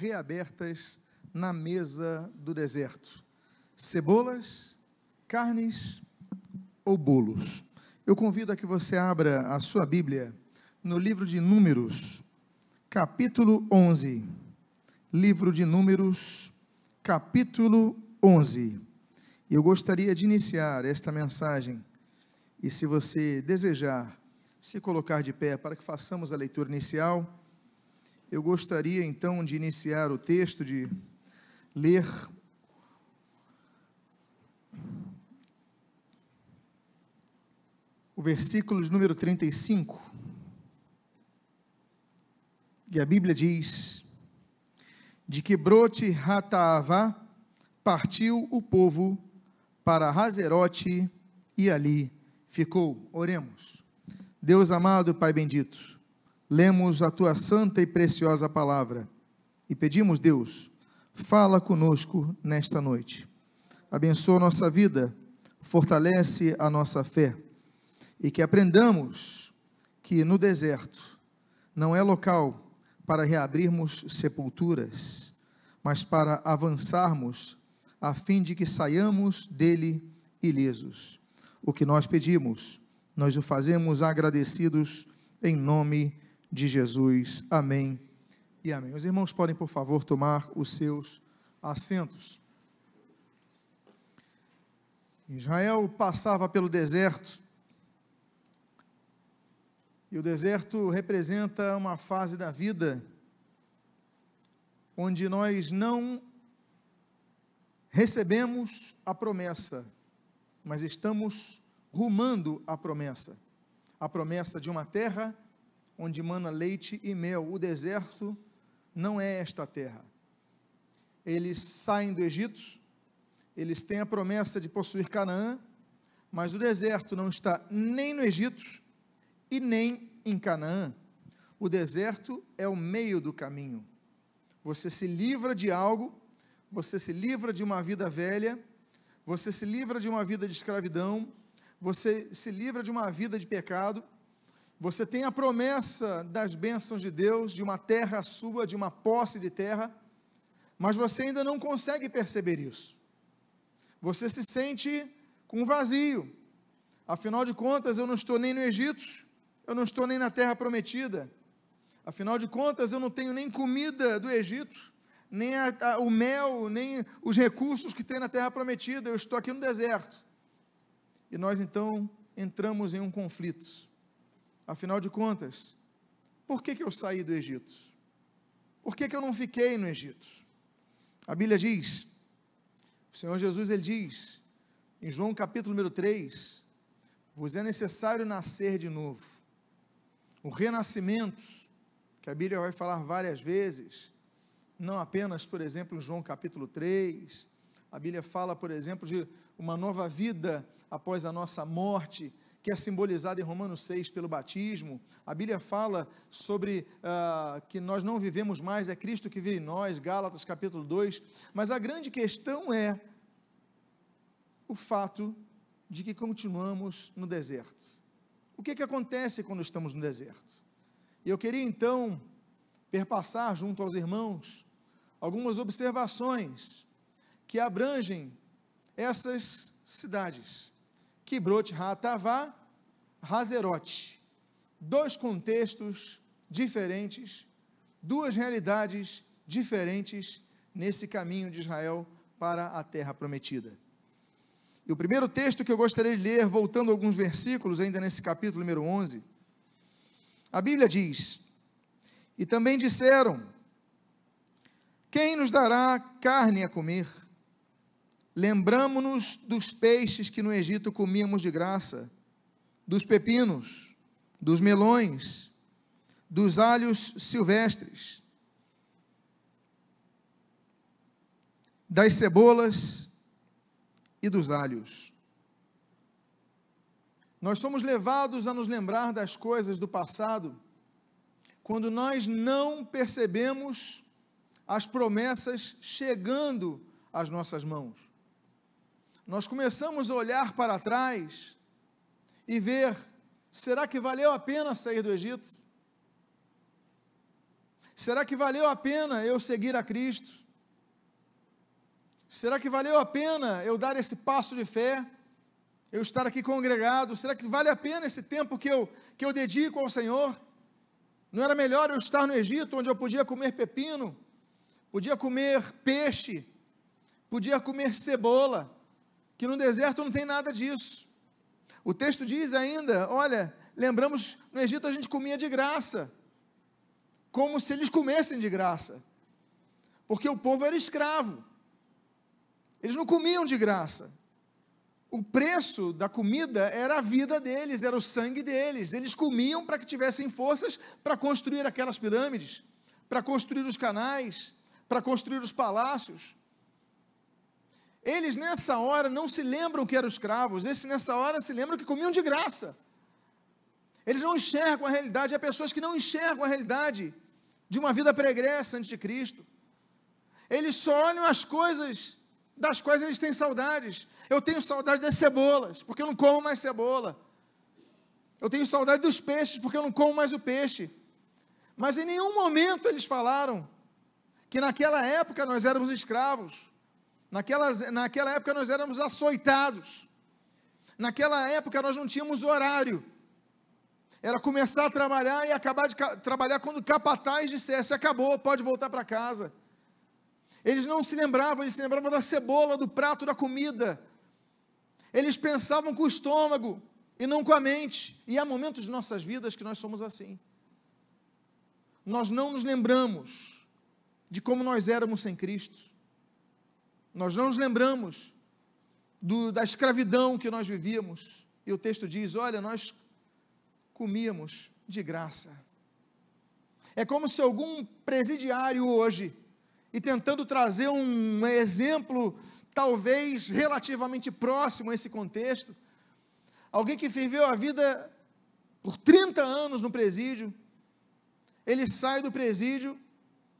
reabertas na mesa do deserto: cebolas, carnes ou bolos. Eu convido a que você abra a sua Bíblia no livro de Números, capítulo 11. Livro de Números, capítulo 11. Eu gostaria de iniciar esta mensagem, e se você desejar se colocar de pé para que façamos a leitura inicial, eu gostaria então de iniciar o texto, de ler o versículo de número 35. E a Bíblia diz: De que brote Rataavá partiu o povo para Razerote e ali ficou. Oremos. Deus amado, Pai bendito, lemos a tua santa e preciosa palavra e pedimos, Deus, fala conosco nesta noite. Abençoa nossa vida, fortalece a nossa fé e que aprendamos que no deserto não é local para reabrirmos sepulturas, mas para avançarmos a fim de que saiamos dele ilesos. O que nós pedimos, nós o fazemos agradecidos em nome de Jesus. Amém e amém. Os irmãos podem, por favor, tomar os seus assentos. Israel passava pelo deserto e o deserto representa uma fase da vida onde nós não recebemos a promessa, mas estamos rumando a promessa. A promessa de uma terra onde mana leite e mel. O deserto não é esta terra. Eles saem do Egito, eles têm a promessa de possuir Canaã, mas o deserto não está nem no Egito e nem em Canaã. O deserto é o meio do caminho. Você se livra de algo, você se livra de uma vida velha, você se livra de uma vida de escravidão, você se livra de uma vida de pecado, você tem a promessa das bênçãos de Deus, de uma terra sua, de uma posse de terra, mas você ainda não consegue perceber isso. Você se sente com vazio. Afinal de contas, eu não estou nem no Egito, eu não estou nem na terra prometida. Afinal de contas, eu não tenho nem comida do Egito, nem a, a, o mel, nem os recursos que tem na terra prometida. Eu estou aqui no deserto. E nós então entramos em um conflito. Afinal de contas, por que, que eu saí do Egito? Por que, que eu não fiquei no Egito? A Bíblia diz, o Senhor Jesus ele diz, em João capítulo número 3, vos é necessário nascer de novo o renascimento, que a Bíblia vai falar várias vezes, não apenas, por exemplo, em João capítulo 3, a Bíblia fala, por exemplo, de uma nova vida após a nossa morte, que é simbolizada em Romanos 6 pelo batismo. A Bíblia fala sobre uh, que nós não vivemos mais, é Cristo que vive em nós, Gálatas capítulo 2. Mas a grande questão é o fato de que continuamos no deserto. O que, que acontece quando estamos no deserto? Eu queria então perpassar junto aos irmãos algumas observações que abrangem essas cidades: Kibrot Hatavá, Hazerote. Dois contextos diferentes, duas realidades diferentes nesse caminho de Israel para a terra prometida. E o primeiro texto que eu gostaria de ler, voltando alguns versículos, ainda nesse capítulo número 11, a Bíblia diz: E também disseram: Quem nos dará carne a comer? Lembramo-nos dos peixes que no Egito comíamos de graça, dos pepinos, dos melões, dos alhos silvestres, das cebolas e dos alhos. Nós somos levados a nos lembrar das coisas do passado quando nós não percebemos as promessas chegando às nossas mãos. Nós começamos a olhar para trás e ver: será que valeu a pena sair do Egito? Será que valeu a pena eu seguir a Cristo? Será que valeu a pena eu dar esse passo de fé? Eu estar aqui congregado? Será que vale a pena esse tempo que eu, que eu dedico ao Senhor? Não era melhor eu estar no Egito, onde eu podia comer pepino, podia comer peixe, podia comer cebola, que no deserto não tem nada disso. O texto diz ainda: olha, lembramos, no Egito a gente comia de graça, como se eles comessem de graça, porque o povo era escravo. Eles não comiam de graça. O preço da comida era a vida deles, era o sangue deles. Eles comiam para que tivessem forças para construir aquelas pirâmides, para construir os canais, para construir os palácios. Eles nessa hora não se lembram que eram escravos, esses nessa hora se lembram que comiam de graça. Eles não enxergam a realidade, há pessoas que não enxergam a realidade de uma vida pregressa antes de Cristo. Eles só olham as coisas das quais eles têm saudades. Eu tenho saudade das cebolas, porque eu não como mais cebola. Eu tenho saudade dos peixes, porque eu não como mais o peixe. Mas em nenhum momento eles falaram que naquela época nós éramos escravos. Naquela, naquela época nós éramos açoitados. Naquela época nós não tínhamos horário. Era começar a trabalhar e acabar de trabalhar quando o capataz dissesse: acabou, pode voltar para casa. Eles não se lembravam, eles se lembravam da cebola, do prato da comida. Eles pensavam com o estômago e não com a mente. E há momentos de nossas vidas que nós somos assim. Nós não nos lembramos de como nós éramos sem Cristo. Nós não nos lembramos do, da escravidão que nós vivíamos. E o texto diz: olha, nós comíamos de graça. É como se algum presidiário hoje e tentando trazer um exemplo, talvez relativamente próximo a esse contexto. Alguém que viveu a vida por 30 anos no presídio, ele sai do presídio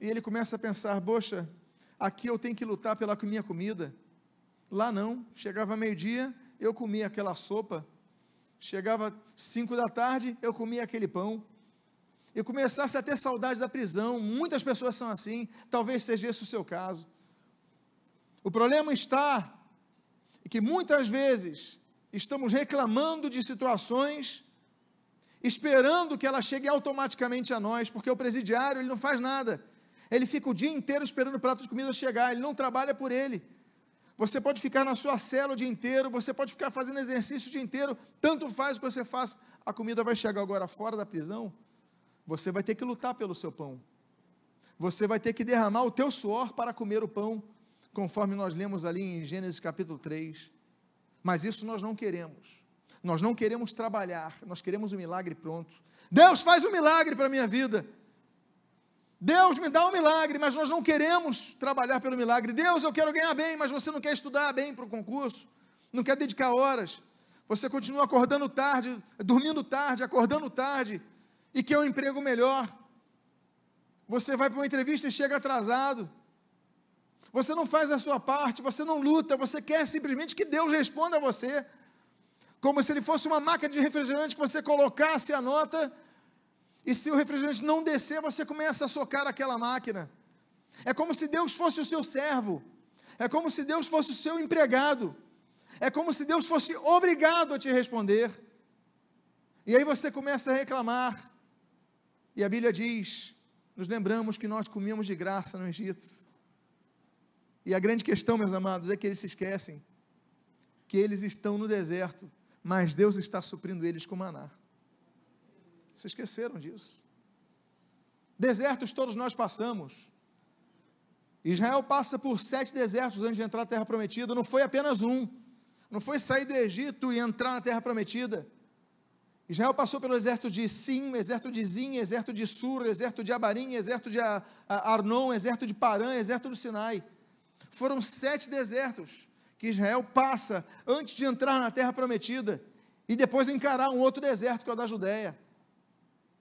e ele começa a pensar: poxa, aqui eu tenho que lutar pela minha comida. Lá não, chegava meio-dia, eu comia aquela sopa. Chegava cinco da tarde, eu comia aquele pão e começasse a ter saudade da prisão. Muitas pessoas são assim, talvez seja esse o seu caso. O problema está que muitas vezes estamos reclamando de situações, esperando que elas cheguem automaticamente a nós, porque o presidiário ele não faz nada. Ele fica o dia inteiro esperando o prato de comida chegar, ele não trabalha por ele. Você pode ficar na sua cela o dia inteiro, você pode ficar fazendo exercício o dia inteiro, tanto faz o que você faça, a comida vai chegar agora fora da prisão você vai ter que lutar pelo seu pão. Você vai ter que derramar o teu suor para comer o pão, conforme nós lemos ali em Gênesis capítulo 3. Mas isso nós não queremos. Nós não queremos trabalhar, nós queremos o um milagre pronto. Deus faz um milagre para a minha vida. Deus me dá um milagre, mas nós não queremos trabalhar pelo milagre. Deus, eu quero ganhar bem, mas você não quer estudar bem para o concurso, não quer dedicar horas. Você continua acordando tarde, dormindo tarde, acordando tarde, e quer um emprego melhor. Você vai para uma entrevista e chega atrasado. Você não faz a sua parte, você não luta, você quer simplesmente que Deus responda a você. Como se ele fosse uma máquina de refrigerante que você colocasse a nota e se o refrigerante não descer, você começa a socar aquela máquina. É como se Deus fosse o seu servo. É como se Deus fosse o seu empregado. É como se Deus fosse obrigado a te responder. E aí você começa a reclamar. E a Bíblia diz: nos lembramos que nós comíamos de graça no Egito. E a grande questão, meus amados, é que eles se esquecem que eles estão no deserto, mas Deus está suprindo eles com maná. Se esqueceram disso. Desertos todos nós passamos. Israel passa por sete desertos antes de entrar na terra prometida. Não foi apenas um. Não foi sair do Egito e entrar na terra prometida. Israel passou pelo exército de Sim, exército de Zin, exército de Sur, exército de Abarim, exército de Arnon, exército de Parã, exército do Sinai. Foram sete desertos que Israel passa antes de entrar na terra prometida e depois encarar um outro deserto, que é o da Judéia.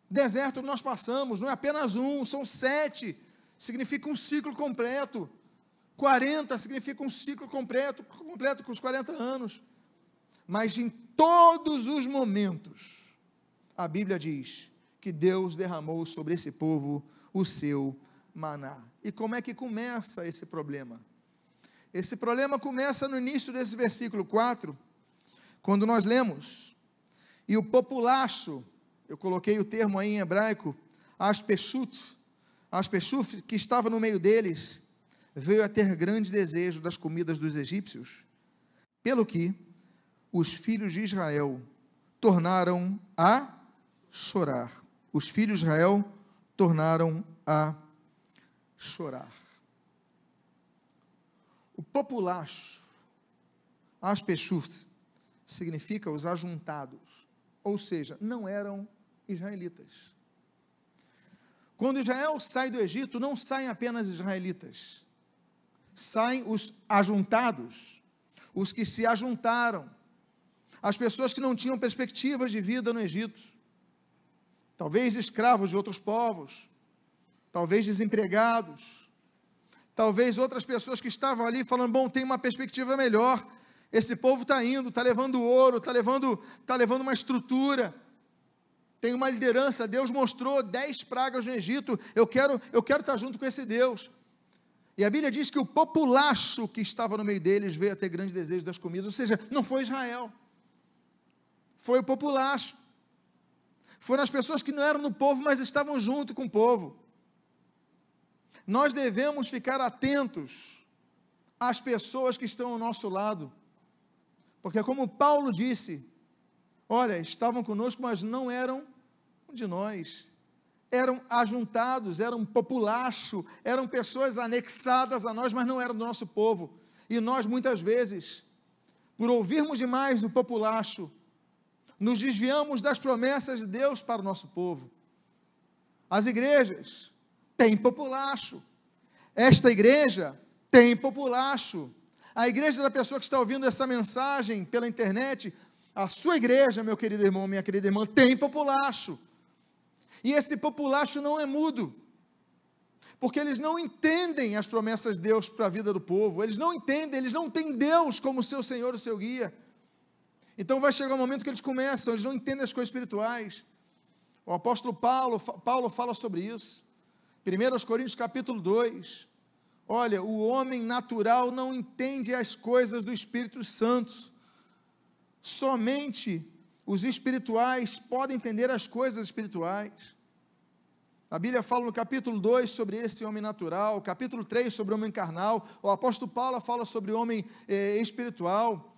Deserto nós passamos, não é apenas um, são sete, significa um ciclo completo. 40 significa um ciclo completo, completo com os 40 anos. Mas em todos os momentos, a Bíblia diz que Deus derramou sobre esse povo o seu maná. E como é que começa esse problema? Esse problema começa no início desse versículo 4, quando nós lemos: E o populacho, eu coloquei o termo aí em hebraico, Aspechut, Aspechuf, que estava no meio deles, veio a ter grande desejo das comidas dos egípcios, pelo que os filhos de Israel tornaram a chorar. Os filhos de Israel tornaram a chorar. O populacho, Aspechut, significa os ajuntados, ou seja, não eram israelitas. Quando Israel sai do Egito, não saem apenas israelitas, saem os ajuntados, os que se ajuntaram, as pessoas que não tinham perspectivas de vida no Egito, talvez escravos de outros povos, talvez desempregados, talvez outras pessoas que estavam ali falando: bom, tem uma perspectiva melhor, esse povo está indo, está levando ouro, está levando, tá levando uma estrutura tem uma liderança, Deus mostrou dez pragas no Egito, eu quero, eu quero estar junto com esse Deus. E a Bíblia diz que o populacho que estava no meio deles veio a ter grande desejo das comidas, ou seja, não foi Israel, foi o populacho. Foram as pessoas que não eram no povo, mas estavam junto com o povo. Nós devemos ficar atentos às pessoas que estão ao nosso lado, porque, como Paulo disse, Olha, estavam conosco, mas não eram de nós. Eram ajuntados, eram populacho, eram pessoas anexadas a nós, mas não eram do nosso povo. E nós, muitas vezes, por ouvirmos demais do populacho, nos desviamos das promessas de Deus para o nosso povo. As igrejas têm populacho. Esta igreja tem populacho. A igreja da pessoa que está ouvindo essa mensagem pela internet a sua igreja, meu querido irmão, minha querida irmã, tem populacho. E esse populacho não é mudo. Porque eles não entendem as promessas de Deus para a vida do povo. Eles não entendem, eles não têm Deus como seu Senhor, o seu guia. Então vai chegar um momento que eles começam, eles não entendem as coisas espirituais. O apóstolo Paulo, Paulo fala sobre isso. 1 Coríntios capítulo 2. Olha, o homem natural não entende as coisas do Espírito Santo Somente os espirituais podem entender as coisas espirituais. A Bíblia fala no capítulo 2 sobre esse homem natural, capítulo 3 sobre o homem carnal, o apóstolo Paulo fala sobre o homem eh, espiritual.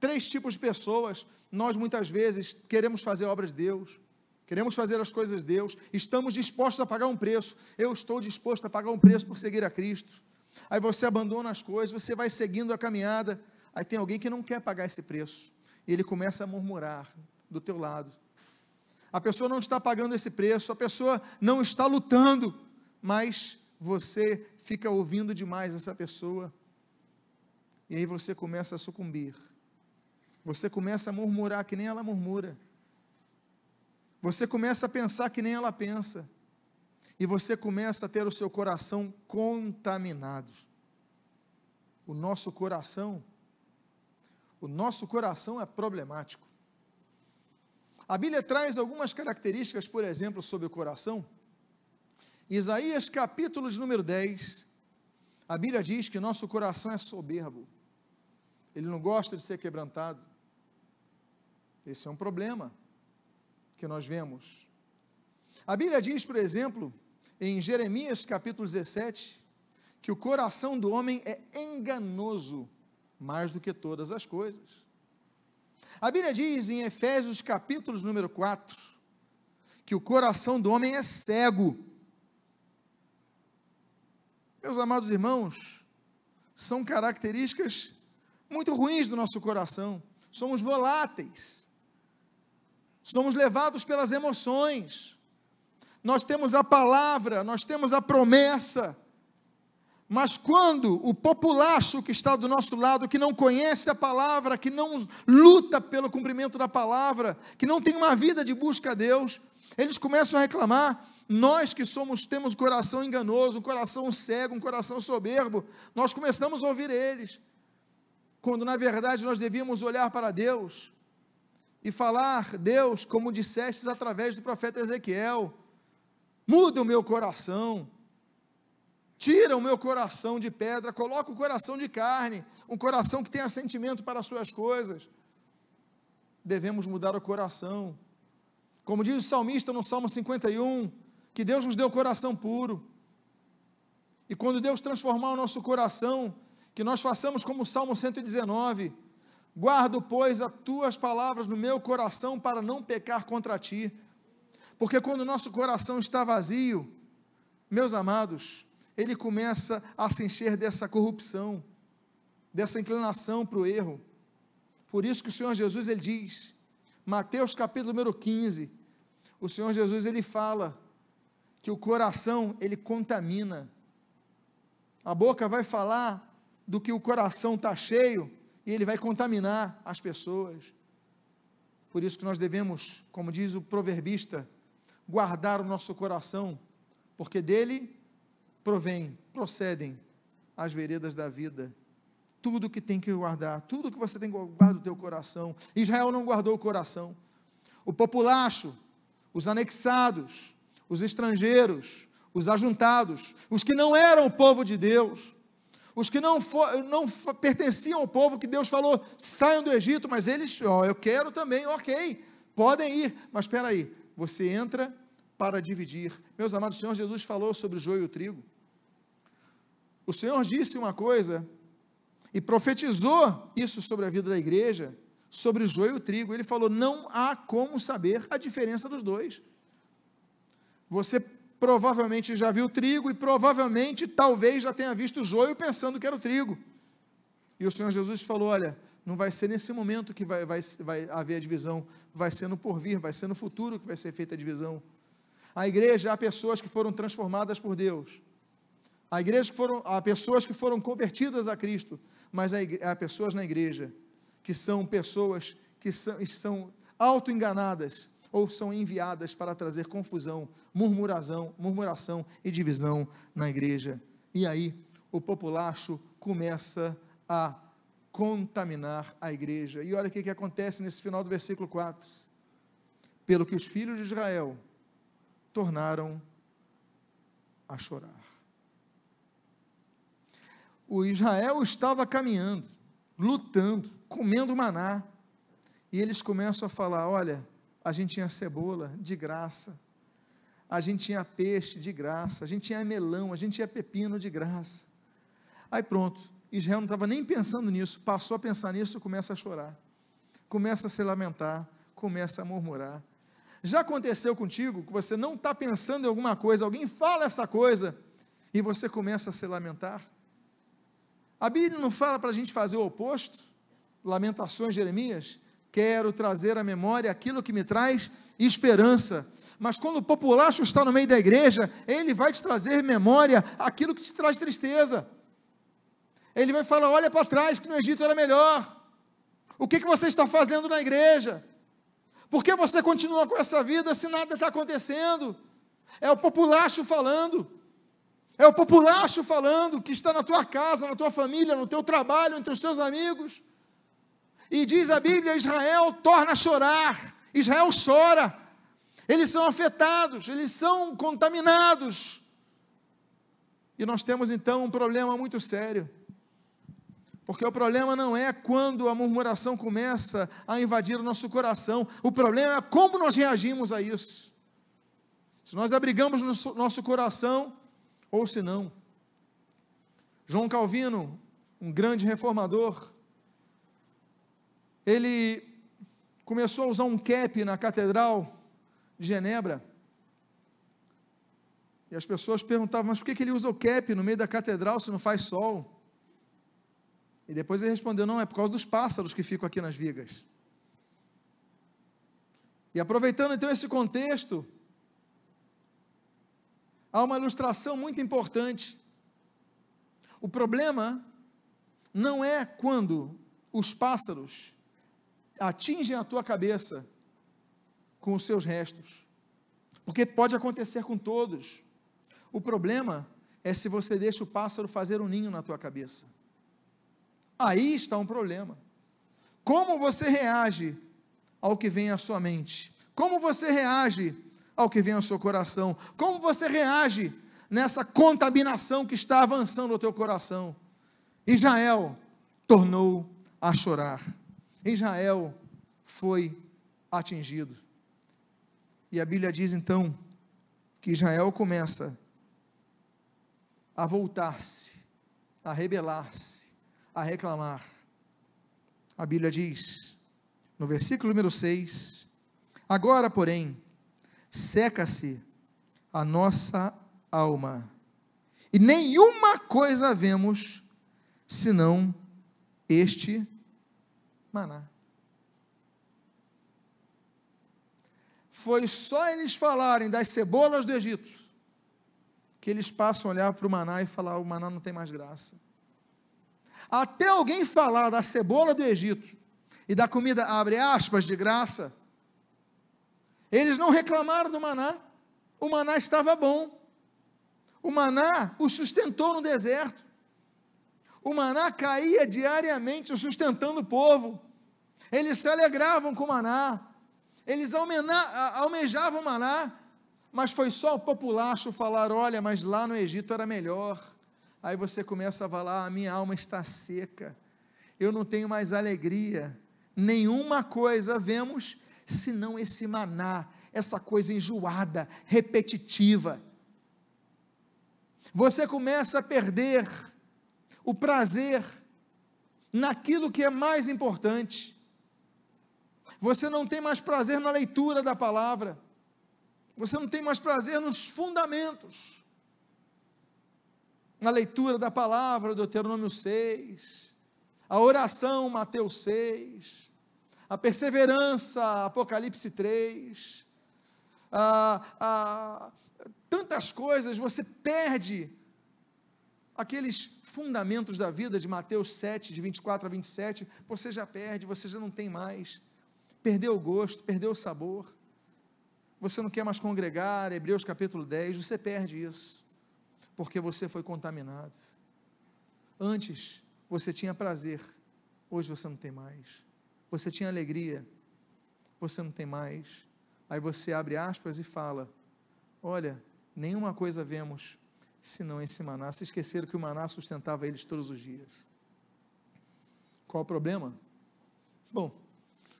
Três tipos de pessoas. Nós muitas vezes queremos fazer a obra de Deus, queremos fazer as coisas de Deus, estamos dispostos a pagar um preço. Eu estou disposto a pagar um preço por seguir a Cristo. Aí você abandona as coisas, você vai seguindo a caminhada. Aí tem alguém que não quer pagar esse preço e ele começa a murmurar do teu lado. A pessoa não está pagando esse preço, a pessoa não está lutando, mas você fica ouvindo demais essa pessoa. E aí você começa a sucumbir. Você começa a murmurar que nem ela murmura. Você começa a pensar que nem ela pensa. E você começa a ter o seu coração contaminado. O nosso coração o nosso coração é problemático. A Bíblia traz algumas características, por exemplo, sobre o coração. Isaías capítulo de número 10, a Bíblia diz que nosso coração é soberbo. Ele não gosta de ser quebrantado. Esse é um problema que nós vemos. A Bíblia diz, por exemplo, em Jeremias capítulo 17, que o coração do homem é enganoso mais do que todas as coisas. A Bíblia diz em Efésios capítulo número 4, que o coração do homem é cego. Meus amados irmãos, são características muito ruins do nosso coração. Somos voláteis. Somos levados pelas emoções. Nós temos a palavra, nós temos a promessa, mas quando o populacho que está do nosso lado, que não conhece a palavra, que não luta pelo cumprimento da palavra, que não tem uma vida de busca a Deus, eles começam a reclamar. Nós que somos temos um coração enganoso, um coração cego, um coração soberbo, nós começamos a ouvir eles. Quando na verdade nós devíamos olhar para Deus e falar, Deus, como dissestes através do profeta Ezequiel, muda o meu coração, tira o meu coração de pedra, coloca o coração de carne, um coração que tenha sentimento para as suas coisas. Devemos mudar o coração. Como diz o salmista no Salmo 51, que Deus nos deu coração puro. E quando Deus transformar o nosso coração, que nós façamos como o Salmo 119, guardo, pois, as tuas palavras no meu coração para não pecar contra ti. Porque quando o nosso coração está vazio, meus amados, ele começa a se encher dessa corrupção, dessa inclinação para o erro. Por isso que o Senhor Jesus ele diz, Mateus capítulo número 15, o Senhor Jesus ele fala que o coração ele contamina. A boca vai falar do que o coração está cheio e ele vai contaminar as pessoas. Por isso que nós devemos, como diz o proverbista, guardar o nosso coração, porque dele provém, procedem as veredas da vida. Tudo que tem que guardar, tudo que você tem que guardar do teu coração. Israel não guardou o coração. O populacho, os anexados, os estrangeiros, os ajuntados, os que não eram o povo de Deus, os que não, for, não pertenciam ao povo que Deus falou, saiam do Egito, mas eles, ó, eu quero também, ok, podem ir, mas espera aí, você entra para dividir. Meus amados, o Senhor Jesus falou sobre o joio e o trigo. O Senhor disse uma coisa e profetizou isso sobre a vida da igreja, sobre o joio e o trigo. Ele falou: não há como saber a diferença dos dois. Você provavelmente já viu trigo e provavelmente, talvez, já tenha visto o joio pensando que era o trigo. E o Senhor Jesus falou: olha, não vai ser nesse momento que vai, vai, vai haver a divisão, vai ser no porvir, vai ser no futuro que vai ser feita a divisão. A igreja há pessoas que foram transformadas por Deus. A igreja que foram, há pessoas que foram convertidas a Cristo, mas há, pessoas na igreja que são pessoas que são, são auto-enganadas ou são enviadas para trazer confusão, murmuração, murmuração e divisão na igreja. E aí o populacho começa a contaminar a igreja. E olha o que, que acontece nesse final do versículo 4. Pelo que os filhos de Israel tornaram a chorar. O Israel estava caminhando, lutando, comendo maná, e eles começam a falar: olha, a gente tinha cebola de graça, a gente tinha peixe de graça, a gente tinha melão, a gente tinha pepino de graça. Aí pronto, Israel não estava nem pensando nisso, passou a pensar nisso, começa a chorar, começa a se lamentar, começa a murmurar. Já aconteceu contigo que você não está pensando em alguma coisa, alguém fala essa coisa e você começa a se lamentar? A Bíblia não fala para a gente fazer o oposto? Lamentações, Jeremias? Quero trazer à memória aquilo que me traz esperança. Mas quando o populacho está no meio da igreja, ele vai te trazer memória aquilo que te traz tristeza. Ele vai falar: olha para trás, que no Egito era melhor. O que, que você está fazendo na igreja? Por que você continua com essa vida se nada está acontecendo? É o populacho falando. É o populacho falando que está na tua casa, na tua família, no teu trabalho, entre os teus amigos. E diz a Bíblia: Israel torna a chorar. Israel chora. Eles são afetados, eles são contaminados. E nós temos então um problema muito sério. Porque o problema não é quando a murmuração começa a invadir o nosso coração, o problema é como nós reagimos a isso. Se nós abrigamos no nosso coração ou se não. João Calvino, um grande reformador, ele começou a usar um cap na catedral de Genebra. E as pessoas perguntavam, mas por que ele usa o cap no meio da catedral se não faz sol? E depois ele respondeu: não, é por causa dos pássaros que ficam aqui nas vigas. E aproveitando então esse contexto, há uma ilustração muito importante. O problema não é quando os pássaros atingem a tua cabeça com os seus restos, porque pode acontecer com todos. O problema é se você deixa o pássaro fazer um ninho na tua cabeça. Aí está um problema. Como você reage ao que vem à sua mente? Como você reage ao que vem ao seu coração. Como você reage nessa contaminação que está avançando ao teu coração? Israel tornou a chorar. Israel foi atingido. E a Bíblia diz então que Israel começa a voltar-se, a rebelar-se, a reclamar. A Bíblia diz, no versículo número 6, agora, porém, seca-se a nossa alma, e nenhuma coisa vemos senão este maná. Foi só eles falarem das cebolas do Egito que eles passam a olhar para o maná e falar: o maná não tem mais graça. Até alguém falar da cebola do Egito e da comida, abre aspas, de graça, eles não reclamaram do maná, o maná estava bom. O maná o sustentou no deserto. O maná caía diariamente, sustentando o povo. Eles se alegravam com o maná. Eles almejavam o maná. Mas foi só o populacho falar: olha, mas lá no Egito era melhor. Aí você começa a falar: a minha alma está seca. Eu não tenho mais alegria. Nenhuma coisa vemos senão esse maná, essa coisa enjoada, repetitiva. Você começa a perder o prazer naquilo que é mais importante. Você não tem mais prazer na leitura da palavra. Você não tem mais prazer nos fundamentos. Na leitura da palavra, Deuteronômio 6, a oração, Mateus 6, a perseverança, Apocalipse 3, a, a, tantas coisas, você perde aqueles fundamentos da vida de Mateus 7, de 24 a 27, você já perde, você já não tem mais. Perdeu o gosto, perdeu o sabor. Você não quer mais congregar, Hebreus capítulo 10, você perde isso, porque você foi contaminado. Antes você tinha prazer, hoje você não tem mais. Você tinha alegria, você não tem mais. Aí você abre aspas e fala: Olha, nenhuma coisa vemos senão esse maná. Se esqueceram que o maná sustentava eles todos os dias. Qual o problema? Bom,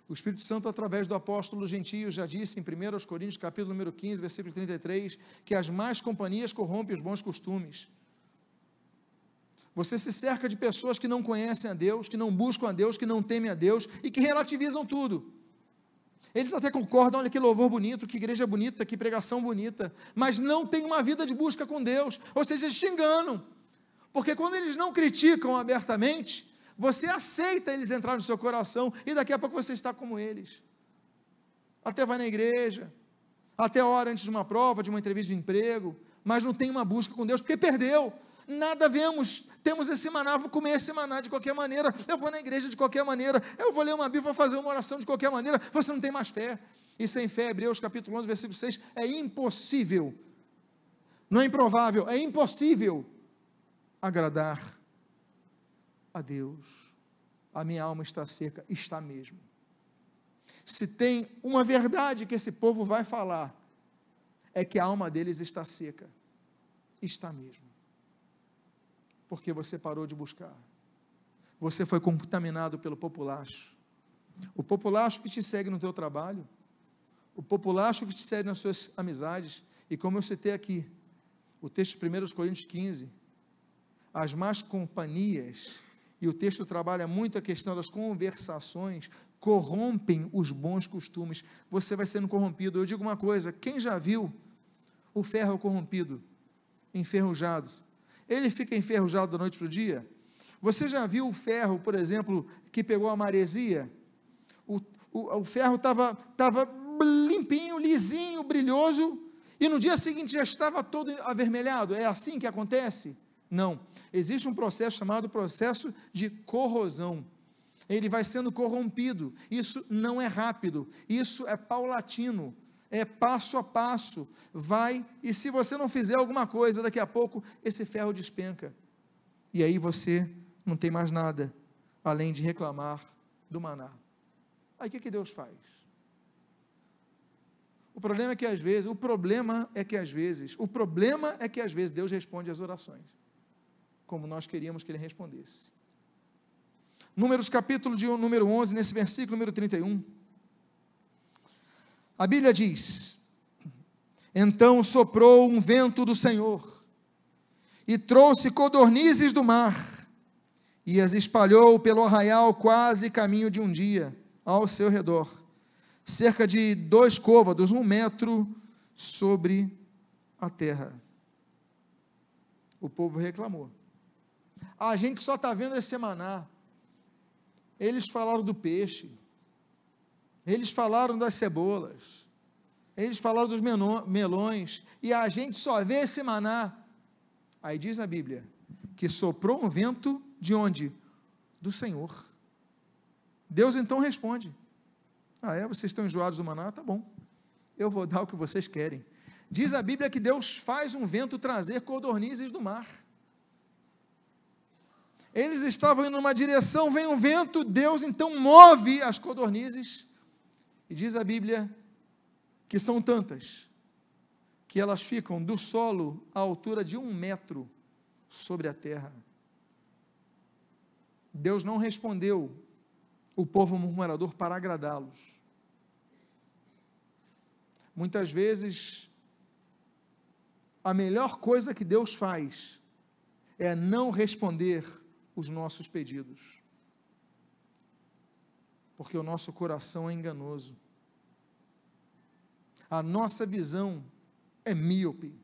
o Espírito Santo, através do apóstolo gentio, já disse em 1 Coríntios, capítulo número 15, versículo 33, que as más companhias corrompem os bons costumes. Você se cerca de pessoas que não conhecem a Deus, que não buscam a Deus, que não temem a Deus e que relativizam tudo. Eles até concordam, olha que louvor bonito, que igreja bonita, que pregação bonita, mas não tem uma vida de busca com Deus, ou seja, eles te enganam, porque quando eles não criticam abertamente, você aceita eles entrar no seu coração e daqui a pouco você está como eles. Até vai na igreja, até hora antes de uma prova, de uma entrevista de emprego, mas não tem uma busca com Deus porque perdeu, nada vemos, temos esse maná, vou comer esse maná de qualquer maneira, eu vou na igreja de qualquer maneira, eu vou ler uma Bíblia, vou fazer uma oração de qualquer maneira, você não tem mais fé. E sem fé, Hebreus capítulo 11, versículo 6, é impossível, não é improvável, é impossível agradar a Deus. A minha alma está seca, está mesmo. Se tem uma verdade que esse povo vai falar, é que a alma deles está seca. Está mesmo porque você parou de buscar. Você foi contaminado pelo populacho. O populacho que te segue no teu trabalho, o populacho que te segue nas suas amizades, e como eu citei aqui, o texto de 1 Coríntios 15, as más companhias, e o texto trabalha muito a questão das conversações, corrompem os bons costumes. Você vai sendo corrompido. Eu digo uma coisa: quem já viu o ferro corrompido, enferrujado, ele fica enferrujado da noite para o dia? Você já viu o ferro, por exemplo, que pegou a maresia? O, o, o ferro estava tava limpinho, lisinho, brilhoso, e no dia seguinte já estava todo avermelhado. É assim que acontece? Não. Existe um processo chamado processo de corrosão. Ele vai sendo corrompido. Isso não é rápido, isso é paulatino é passo a passo, vai, e se você não fizer alguma coisa, daqui a pouco esse ferro despenca. E aí você não tem mais nada além de reclamar do maná. Aí o que, que Deus faz? O problema é que às vezes, o problema é que às vezes, o problema é que às vezes Deus responde às orações, como nós queríamos que ele respondesse. Números capítulo de número 11, nesse versículo número 31. A Bíblia diz: Então soprou um vento do Senhor e trouxe codornizes do mar e as espalhou pelo arraial quase caminho de um dia ao seu redor cerca de dois côvados, um metro sobre a terra. O povo reclamou. A gente só está vendo esse maná. Eles falaram do peixe. Eles falaram das cebolas. Eles falaram dos melões. E a gente só vê esse maná. Aí diz a Bíblia que soprou um vento de onde? Do Senhor. Deus então responde: ah, é? Vocês estão enjoados do maná? Tá bom. Eu vou dar o que vocês querem. Diz a Bíblia que Deus faz um vento trazer codornizes do mar. Eles estavam indo numa direção, vem um vento, Deus então move as codornizes. E diz a Bíblia que são tantas, que elas ficam do solo à altura de um metro sobre a terra. Deus não respondeu o povo murmurador para agradá-los. Muitas vezes, a melhor coisa que Deus faz é não responder os nossos pedidos, porque o nosso coração é enganoso, a nossa visão é míope,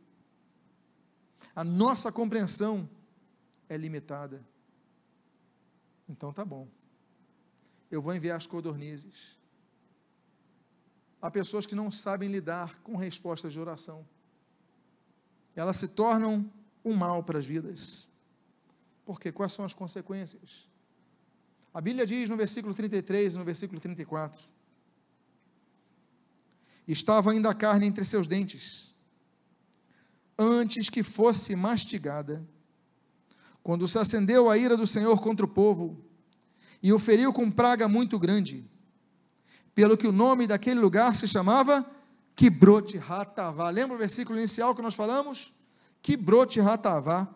a nossa compreensão é limitada. Então tá bom eu vou enviar as codornizes. Há pessoas que não sabem lidar com respostas de oração. Elas se tornam um mal para as vidas. Porque quais são as consequências? A Bíblia diz no versículo 33 e no versículo 34: Estava ainda a carne entre seus dentes, antes que fosse mastigada, quando se acendeu a ira do Senhor contra o povo, e o feriu com praga muito grande, pelo que o nome daquele lugar se chamava Kibrote Hatavá. Lembra o versículo inicial que nós falamos? Kibrote Hatavá,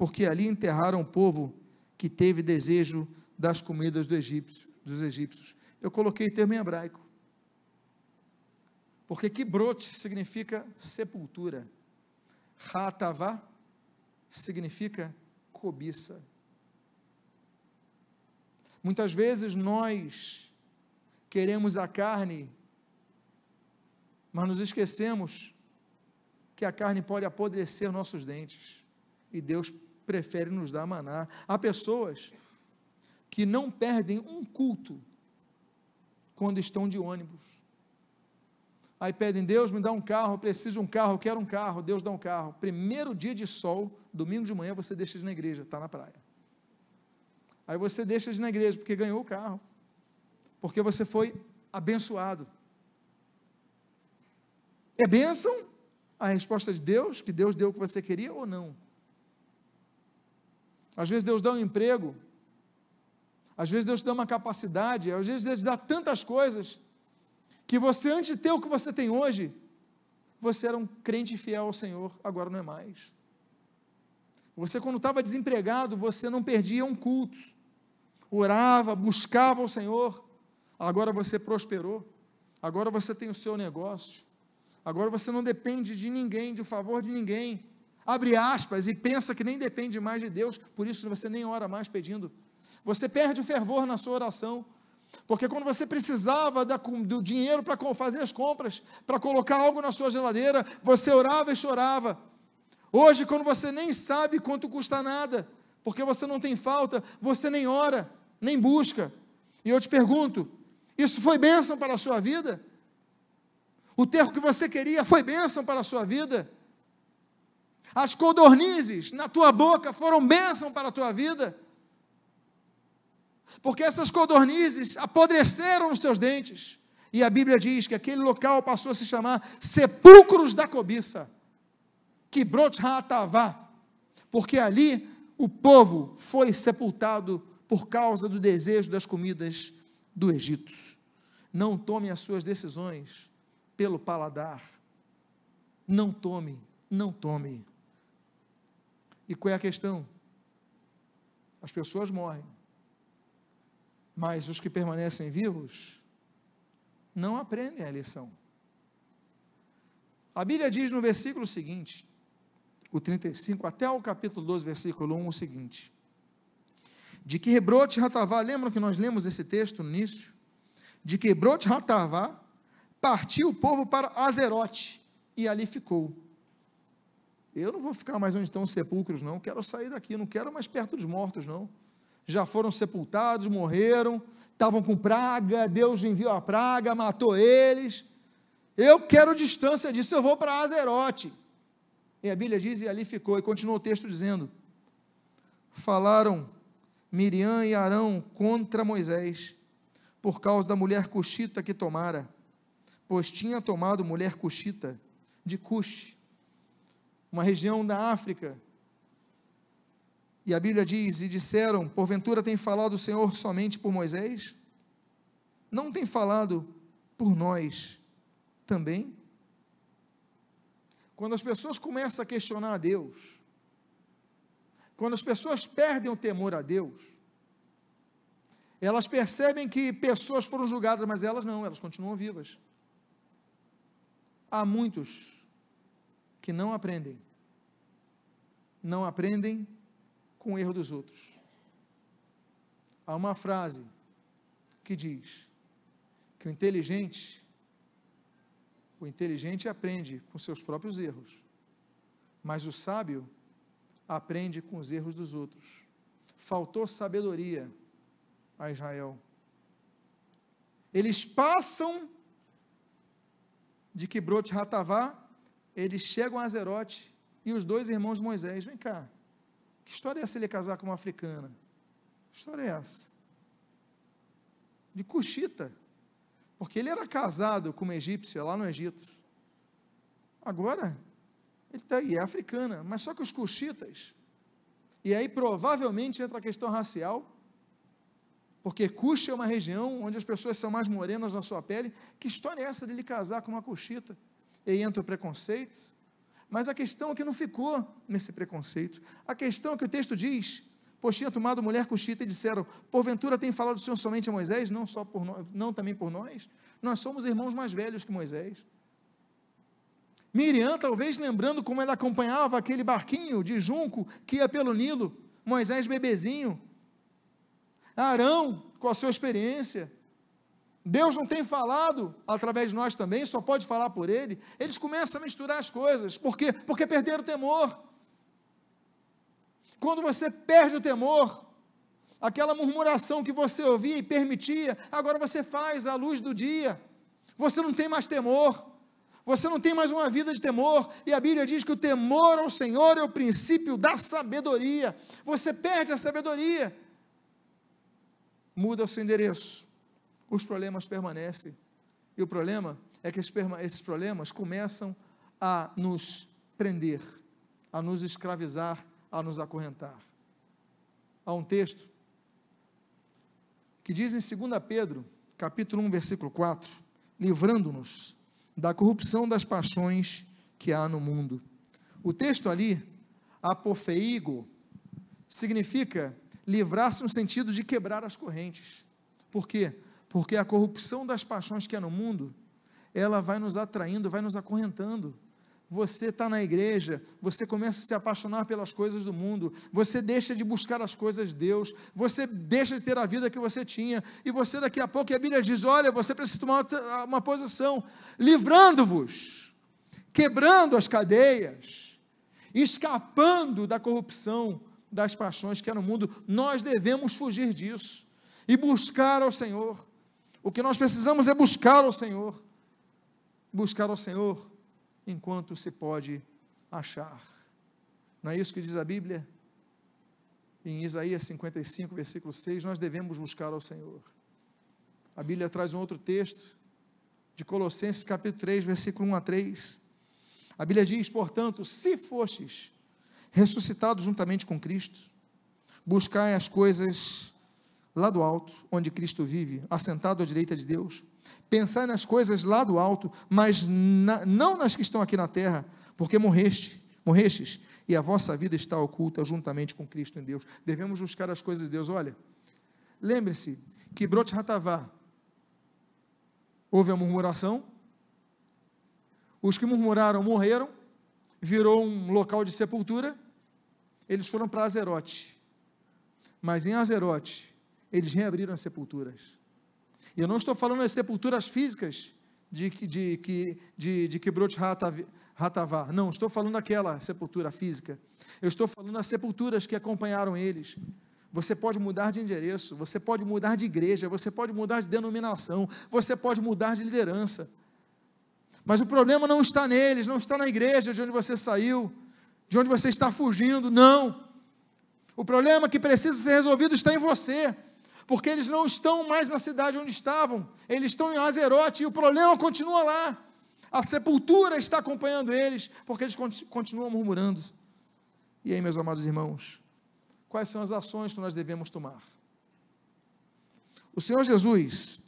porque ali enterraram o povo que teve desejo das comidas do egípcio, dos egípcios. Eu coloquei o termo em hebraico. Porque Kibrote significa sepultura. Hatavá significa cobiça. Muitas vezes nós queremos a carne, mas nos esquecemos que a carne pode apodrecer nossos dentes e Deus prefere nos dar maná. Há pessoas que não perdem um culto quando estão de ônibus. Aí pedem, Deus me dá um carro, preciso de um carro, quero um carro, Deus dá um carro. Primeiro dia de sol, domingo de manhã, você deixa de ir na igreja, está na praia. Aí você deixa de ir na igreja porque ganhou o carro. Porque você foi abençoado. É bênção a resposta de Deus, que Deus deu o que você queria ou não? Às vezes Deus dá um emprego, às vezes Deus dá uma capacidade, às vezes Deus dá tantas coisas, que você, antes de ter o que você tem hoje, você era um crente fiel ao Senhor, agora não é mais. Você, quando estava desempregado, você não perdia um culto. Orava, buscava o Senhor, agora você prosperou, agora você tem o seu negócio, agora você não depende de ninguém, de favor de ninguém. Abre aspas e pensa que nem depende mais de Deus, por isso você nem ora mais pedindo. Você perde o fervor na sua oração. Porque quando você precisava do dinheiro para fazer as compras, para colocar algo na sua geladeira, você orava e chorava. Hoje, quando você nem sabe quanto custa nada, porque você não tem falta, você nem ora nem busca. E eu te pergunto: isso foi bênção para a sua vida? O ter o que você queria foi bênção para a sua vida? As codornizes na tua boca foram bênção para a tua vida? Porque essas codornizes apodreceram nos seus dentes. E a Bíblia diz que aquele local passou a se chamar sepulcros da cobiça. Que brot porque ali o povo foi sepultado por causa do desejo das comidas do Egito. Não tome as suas decisões pelo paladar. Não tome, não tome. E qual é a questão? As pessoas morrem, mas os que permanecem vivos não aprendem a lição. A Bíblia diz no versículo seguinte, o 35 até o capítulo 12, versículo 1, o seguinte: De que Hebrote Ratavá, lembram que nós lemos esse texto no início? De que Hebrote Ratavá partiu o povo para Azerote e ali ficou. Eu não vou ficar mais onde estão os sepulcros, não. Quero sair daqui, não quero mais perto dos mortos, não. Já foram sepultados, morreram, estavam com praga, Deus enviou a praga, matou eles. Eu quero distância disso, eu vou para Azerote. E a Bíblia diz, e ali ficou, e continua o texto dizendo: Falaram Miriam e Arão contra Moisés, por causa da mulher cuxita que tomara, pois tinha tomado mulher cuxita de Cush, uma região da África. E a Bíblia diz: E disseram: Porventura tem falado o Senhor somente por Moisés? Não tem falado por nós também? Quando as pessoas começam a questionar a Deus, quando as pessoas perdem o temor a Deus, elas percebem que pessoas foram julgadas, mas elas não, elas continuam vivas. Há muitos que não aprendem, não aprendem com o erro dos outros. Há uma frase que diz que o inteligente o inteligente aprende com seus próprios erros, mas o sábio aprende com os erros dos outros. Faltou sabedoria a Israel. Eles passam de Quibrote Ratavá, eles chegam a Azerote e os dois irmãos de Moisés, vem cá, que história é essa ele casar com uma africana? Que história é essa? De Cuxita. Porque ele era casado com uma egípcia lá no Egito. Agora, ele está aí, é africana, mas só que os cuxitas. E aí provavelmente entra a questão racial, porque Cuxa é uma região onde as pessoas são mais morenas na sua pele. Que história é essa de ele casar com uma cuxita? E entra o preconceito. Mas a questão é que não ficou nesse preconceito. A questão é que o texto diz pois tinha tomado mulher cuxita e disseram: Porventura tem falado o Senhor somente a Moisés, não só por nós, não também por nós? Nós somos irmãos mais velhos que Moisés. Miriam, talvez lembrando como ela acompanhava aquele barquinho de junco que ia pelo Nilo, Moisés bebezinho, Arão com a sua experiência. Deus não tem falado através de nós também, só pode falar por ele. Eles começam a misturar as coisas, por quê? Porque perderam o temor. Quando você perde o temor, aquela murmuração que você ouvia e permitia, agora você faz à luz do dia. Você não tem mais temor. Você não tem mais uma vida de temor, e a Bíblia diz que o temor ao Senhor é o princípio da sabedoria. Você perde a sabedoria, muda o seu endereço, os problemas permanecem. E o problema é que esses problemas começam a nos prender, a nos escravizar a nos acorrentar. Há um texto que diz em 2 Pedro, capítulo 1, versículo 4, livrando-nos da corrupção das paixões que há no mundo. O texto ali, apofeigo, significa livrar-se no sentido de quebrar as correntes. Por quê? Porque a corrupção das paixões que há no mundo, ela vai nos atraindo, vai nos acorrentando você está na igreja, você começa a se apaixonar pelas coisas do mundo, você deixa de buscar as coisas de Deus, você deixa de ter a vida que você tinha, e você daqui a pouco, a Bíblia diz: olha, você precisa tomar uma, uma posição, livrando-vos, quebrando as cadeias, escapando da corrupção, das paixões que há no mundo, nós devemos fugir disso e buscar ao Senhor. O que nós precisamos é buscar ao Senhor, buscar ao Senhor enquanto se pode achar. Não é isso que diz a Bíblia? Em Isaías 55, versículo 6, nós devemos buscar ao Senhor. A Bíblia traz um outro texto, de Colossenses capítulo 3, versículo 1 a 3. A Bíblia diz, portanto, se fostes ressuscitados juntamente com Cristo, buscai as coisas lá do alto, onde Cristo vive, assentado à direita de Deus. pensar nas coisas lá do alto, mas na, não nas que estão aqui na terra, porque morreste, morrestes, e a vossa vida está oculta juntamente com Cristo em Deus. Devemos buscar as coisas de Deus. Olha, lembre-se que Brot Hatavá, houve a murmuração, os que murmuraram morreram, virou um local de sepultura, eles foram para Azerote. Mas em Azerote, eles reabriram as sepulturas. E eu não estou falando das sepulturas físicas de, de, de, de, de Kibrot. Não, estou falando daquela sepultura física. Eu estou falando das sepulturas que acompanharam eles. Você pode mudar de endereço, você pode mudar de igreja, você pode mudar de denominação, você pode mudar de liderança. Mas o problema não está neles, não está na igreja de onde você saiu, de onde você está fugindo, não. O problema que precisa ser resolvido está em você, porque eles não estão mais na cidade onde estavam, eles estão em Azerote e o problema continua lá. A sepultura está acompanhando eles, porque eles continuam murmurando. E aí, meus amados irmãos, quais são as ações que nós devemos tomar? O Senhor Jesus,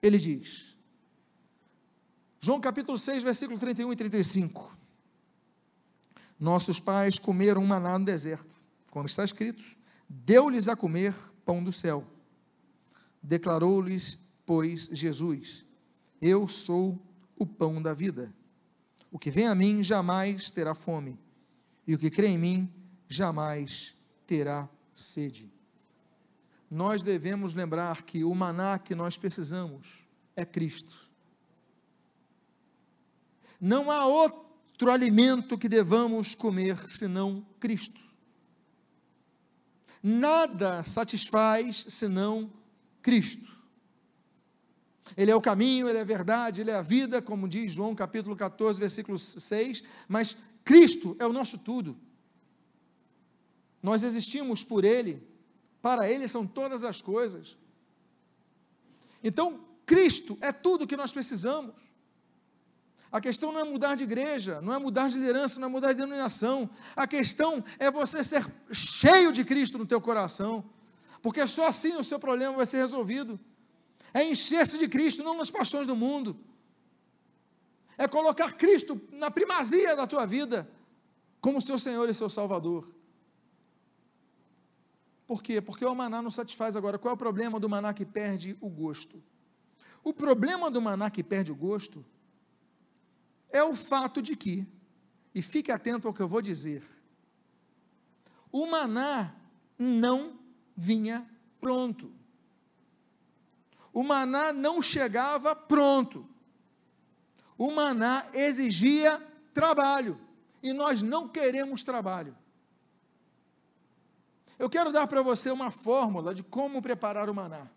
ele diz, João capítulo 6, versículo 31 e 35. Nossos pais comeram maná no deserto, como está escrito: deu-lhes a comer pão do céu. Declarou-lhes, pois, Jesus: Eu sou o pão da vida. O que vem a mim jamais terá fome, e o que crê em mim jamais terá sede. Nós devemos lembrar que o maná que nós precisamos é Cristo. Não há outro alimento que devamos comer senão Cristo. Nada satisfaz senão Cristo. Ele é o caminho, ele é a verdade, ele é a vida, como diz João capítulo 14, versículo 6, mas Cristo é o nosso tudo. Nós existimos por Ele, para Ele são todas as coisas. Então, Cristo é tudo que nós precisamos. A questão não é mudar de igreja, não é mudar de liderança, não é mudar de denominação. A questão é você ser cheio de Cristo no teu coração, porque só assim o seu problema vai ser resolvido. É encher-se de Cristo, não nas paixões do mundo. É colocar Cristo na primazia da tua vida, como seu Senhor e seu Salvador. Por quê? Porque o maná não satisfaz agora. Qual é o problema do maná que perde o gosto? O problema do maná que perde o gosto é o fato de que, e fique atento ao que eu vou dizer, o maná não vinha pronto. O maná não chegava pronto. O maná exigia trabalho. E nós não queremos trabalho. Eu quero dar para você uma fórmula de como preparar o maná.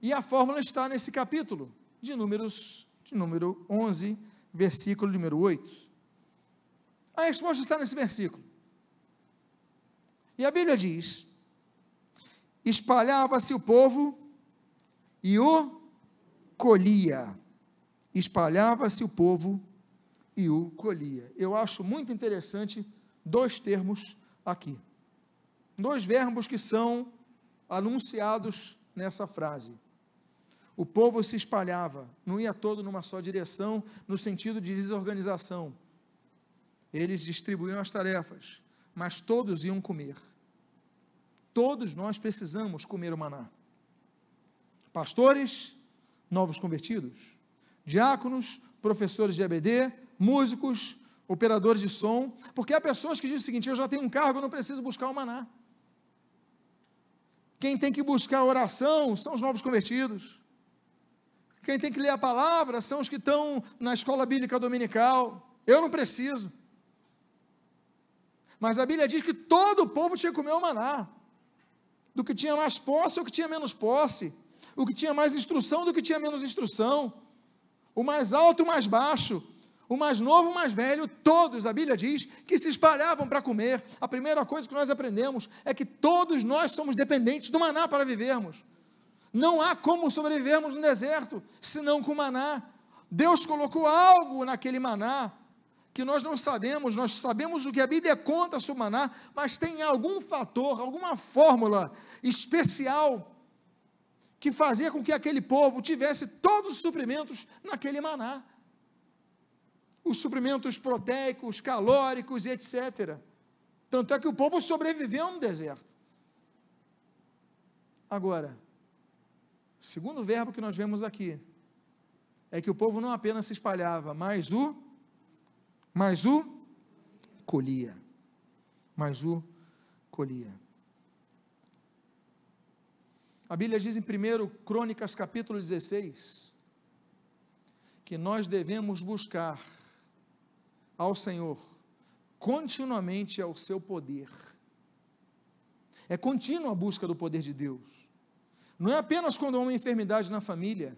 E a fórmula está nesse capítulo de Números de número 11, versículo número 8. A resposta está nesse versículo. E a Bíblia diz: espalhava-se o povo e o colhia. Espalhava-se o povo e o colhia. Eu acho muito interessante dois termos aqui. Dois verbos que são anunciados nessa frase o povo se espalhava, não ia todo numa só direção, no sentido de desorganização. Eles distribuíam as tarefas, mas todos iam comer. Todos nós precisamos comer o maná. Pastores, novos convertidos, diáconos, professores de EBD, músicos, operadores de som, porque há pessoas que dizem o seguinte: eu já tenho um cargo, eu não preciso buscar o maná. Quem tem que buscar oração são os novos convertidos. Quem tem que ler a palavra são os que estão na escola bíblica dominical. Eu não preciso. Mas a Bíblia diz que todo o povo tinha que comer o maná. Do que tinha mais posse ou que tinha menos posse. O que tinha mais instrução do que tinha menos instrução. O mais alto, o mais baixo. O mais novo, o mais velho, todos, a Bíblia diz, que se espalhavam para comer. A primeira coisa que nós aprendemos é que todos nós somos dependentes do maná para vivermos. Não há como sobrevivermos no deserto senão com maná. Deus colocou algo naquele maná que nós não sabemos, nós sabemos o que a Bíblia conta sobre maná, mas tem algum fator, alguma fórmula especial que fazia com que aquele povo tivesse todos os suprimentos naquele maná. Os suprimentos proteicos, calóricos e etc. Tanto é que o povo sobreviveu no deserto. Agora, segundo verbo que nós vemos aqui, é que o povo não apenas se espalhava, mas o mas o colhia. Mas o colhia. A Bíblia diz em 1 Crônicas capítulo 16 que nós devemos buscar ao Senhor continuamente ao seu poder. É contínua a busca do poder de Deus. Não é apenas quando há uma enfermidade na família,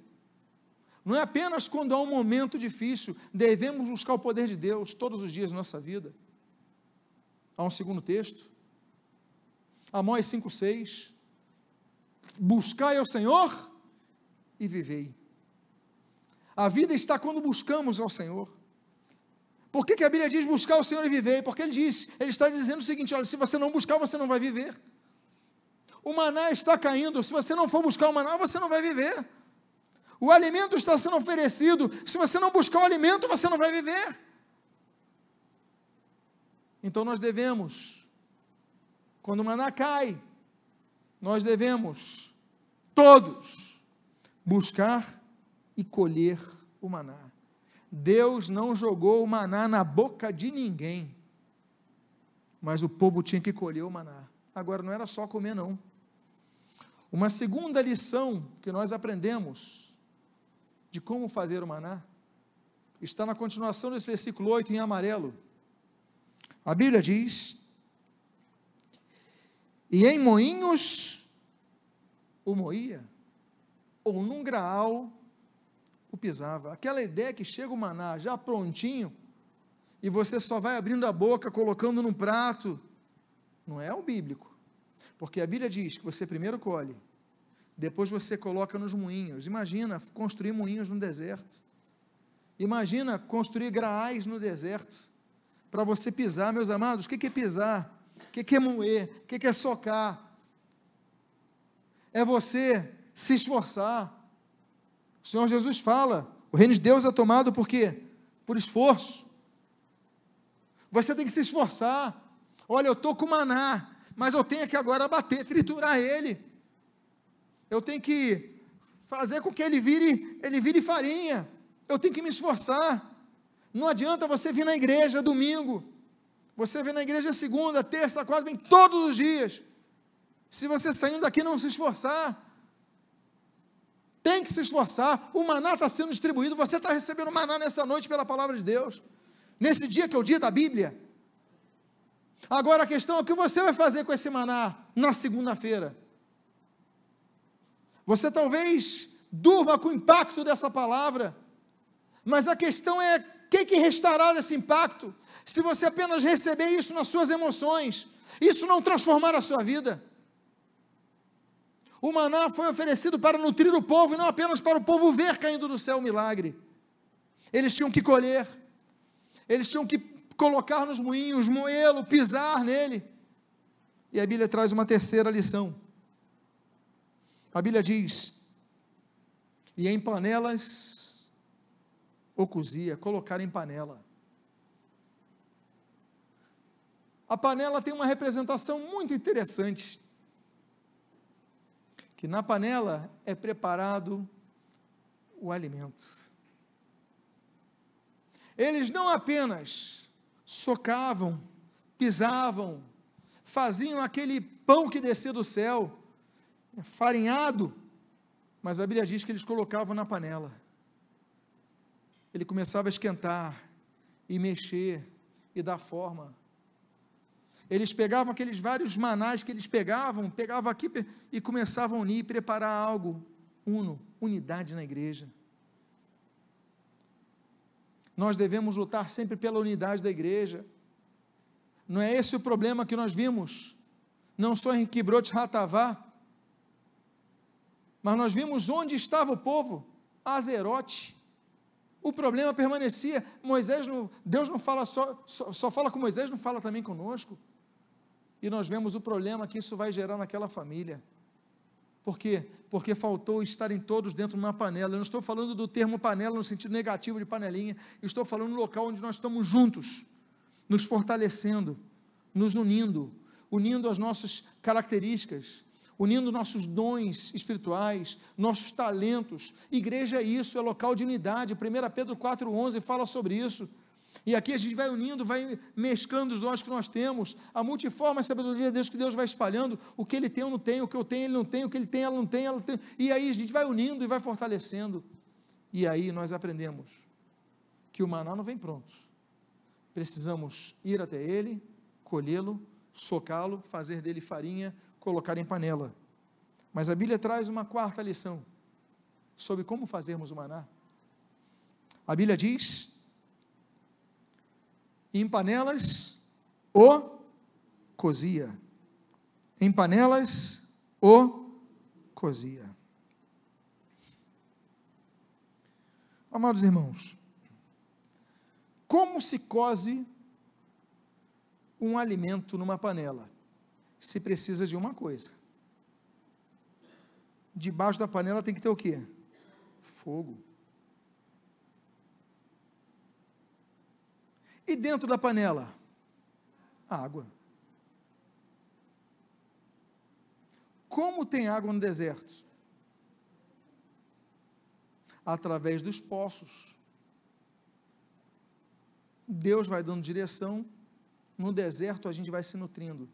não é apenas quando há um momento difícil, devemos buscar o poder de Deus todos os dias da nossa vida. Há um segundo texto, Amós 5,6 buscai ao Senhor e vivei. A vida está quando buscamos ao Senhor. Por que, que a Bíblia diz buscar o Senhor e viver? Porque ele diz, ele está dizendo o seguinte: olha, se você não buscar, você não vai viver. O maná está caindo, se você não for buscar o maná, você não vai viver. O alimento está sendo oferecido, se você não buscar o alimento, você não vai viver. Então nós devemos, quando o maná cai, nós devemos, todos, buscar e colher o maná. Deus não jogou o maná na boca de ninguém, mas o povo tinha que colher o maná. Agora, não era só comer, não. Uma segunda lição que nós aprendemos de como fazer o maná está na continuação desse versículo 8 em amarelo. A Bíblia diz: e em moinhos o moía, ou num graal o pisava. Aquela ideia que chega o maná já prontinho, e você só vai abrindo a boca, colocando num prato, não é o bíblico. Porque a Bíblia diz que você primeiro colhe, depois você coloca nos moinhos. Imagina construir moinhos no deserto. Imagina construir graais no deserto. Para você pisar, meus amados, o que é pisar? O que, é moer? O que é socar? É você se esforçar. O Senhor Jesus fala: o reino de Deus é tomado por quê? Por esforço. Você tem que se esforçar. Olha, eu estou com maná, mas eu tenho que agora bater, triturar ele. Eu tenho que fazer com que ele vire, ele vire farinha. Eu tenho que me esforçar. Não adianta você vir na igreja domingo você vem na igreja segunda, terça, quarta, vem todos os dias. Se você saindo daqui não se esforçar, tem que se esforçar. O maná está sendo distribuído. Você está recebendo maná nessa noite pela palavra de Deus. Nesse dia que é o dia da Bíblia. Agora a questão é o que você vai fazer com esse maná na segunda-feira. Você talvez durma com o impacto dessa palavra, mas a questão é o que, que restará desse impacto? se você apenas receber isso nas suas emoções, isso não transformar a sua vida. O maná foi oferecido para nutrir o povo e não apenas para o povo ver caindo do céu o milagre. Eles tinham que colher, eles tinham que colocar nos moinhos, moê-lo, pisar nele. E a Bíblia traz uma terceira lição. A Bíblia diz: e em panelas ou cozia, colocar em panela. A panela tem uma representação muito interessante. Que na panela é preparado o alimento. Eles não apenas socavam, pisavam, faziam aquele pão que descia do céu, farinhado, mas a Bíblia diz que eles colocavam na panela. Ele começava a esquentar e mexer e dar forma. Eles pegavam aqueles vários manás que eles pegavam, pegavam aqui e começavam a unir e preparar algo uno, unidade na igreja. Nós devemos lutar sempre pela unidade da igreja. Não é esse o problema que nós vimos, não só em Kibrot Hatavá, mas nós vimos onde estava o povo, Azerote. O problema permanecia. Moisés não, Deus não fala só, só, só fala com Moisés, não fala também conosco. E nós vemos o problema que isso vai gerar naquela família. Por quê? Porque faltou estarem todos dentro de uma panela. Eu não estou falando do termo panela no sentido negativo de panelinha, estou falando do local onde nós estamos juntos, nos fortalecendo, nos unindo, unindo as nossas características, unindo nossos dons espirituais, nossos talentos. Igreja é isso, é local de unidade. 1 Pedro 4,11 fala sobre isso. E aqui a gente vai unindo, vai mesclando os dons que nós temos, a multiforme sabedoria de Deus que Deus vai espalhando, o que ele tem eu não tenho, o que eu tenho ele não tem, o que ele tem ela não tem, ela tem. E aí a gente vai unindo e vai fortalecendo. E aí nós aprendemos que o maná não vem pronto. Precisamos ir até ele, colhê-lo, socá-lo, fazer dele farinha, colocar em panela. Mas a Bíblia traz uma quarta lição sobre como fazermos o maná. A Bíblia diz em panelas o cozia. Em panelas o cozia. Amados irmãos, como se cose um alimento numa panela? Se precisa de uma coisa. Debaixo da panela tem que ter o quê? Fogo. E dentro da panela? Água. Como tem água no deserto? Através dos poços. Deus vai dando direção, no deserto a gente vai se nutrindo.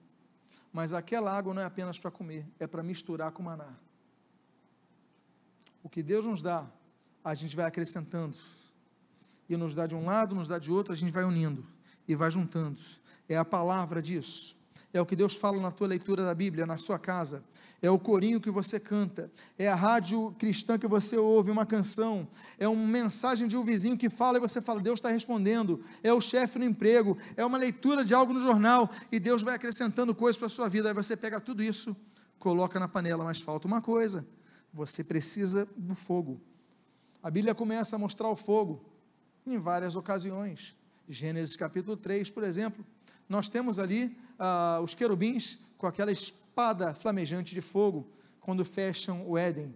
Mas aquela água não é apenas para comer, é para misturar com maná. O que Deus nos dá, a gente vai acrescentando e nos dá de um lado, nos dá de outro, a gente vai unindo e vai juntando. É a palavra disso. É o que Deus fala na tua leitura da Bíblia, na sua casa. É o corinho que você canta. É a rádio cristã que você ouve, uma canção. É uma mensagem de um vizinho que fala e você fala, Deus está respondendo. É o chefe no emprego. É uma leitura de algo no jornal. E Deus vai acrescentando coisas para a sua vida. Aí você pega tudo isso, coloca na panela. Mas falta uma coisa: você precisa do fogo. A Bíblia começa a mostrar o fogo em várias ocasiões. Gênesis capítulo 3, por exemplo, nós temos ali ah, os querubins com aquela espada flamejante de fogo, quando fecham o Éden.